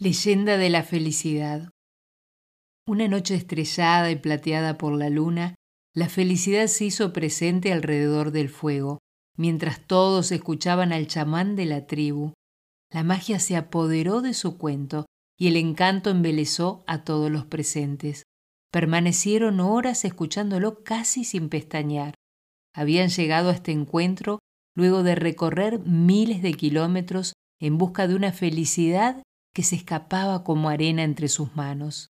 Leyenda de la felicidad. Una noche estrellada y plateada por la luna, la felicidad se hizo presente alrededor del fuego, mientras todos escuchaban al chamán de la tribu. La magia se apoderó de su cuento y el encanto embelezó a todos los presentes. Permanecieron horas escuchándolo casi sin pestañear. Habían llegado a este encuentro luego de recorrer miles de kilómetros en busca de una felicidad que se escapaba como arena entre sus manos.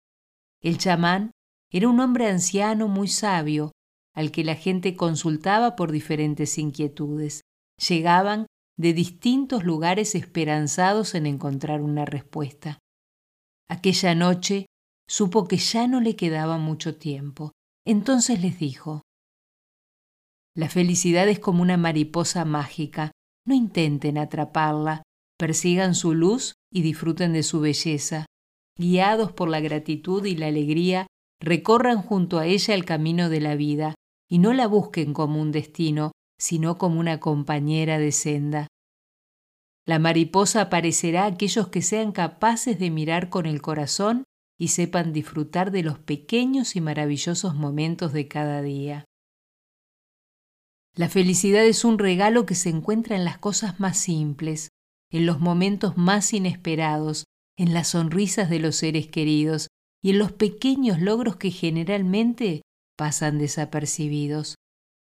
El chamán era un hombre anciano muy sabio, al que la gente consultaba por diferentes inquietudes. Llegaban de distintos lugares esperanzados en encontrar una respuesta. Aquella noche supo que ya no le quedaba mucho tiempo. Entonces les dijo, La felicidad es como una mariposa mágica. No intenten atraparla, persigan su luz y disfruten de su belleza. Guiados por la gratitud y la alegría, recorran junto a ella el camino de la vida y no la busquen como un destino, sino como una compañera de senda. La mariposa aparecerá a aquellos que sean capaces de mirar con el corazón y sepan disfrutar de los pequeños y maravillosos momentos de cada día. La felicidad es un regalo que se encuentra en las cosas más simples, en los momentos más inesperados, en las sonrisas de los seres queridos y en los pequeños logros que generalmente pasan desapercibidos.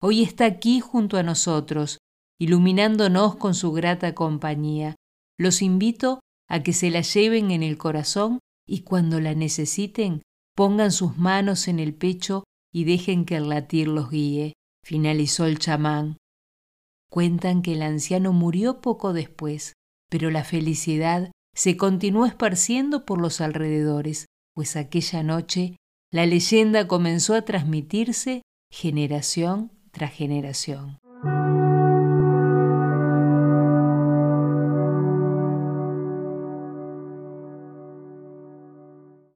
Hoy está aquí junto a nosotros, iluminándonos con su grata compañía. Los invito a que se la lleven en el corazón y cuando la necesiten, pongan sus manos en el pecho y dejen que el latir los guíe, finalizó el chamán. Cuentan que el anciano murió poco después, pero la felicidad se continuó esparciendo por los alrededores, pues aquella noche la leyenda comenzó a transmitirse generación tras generación.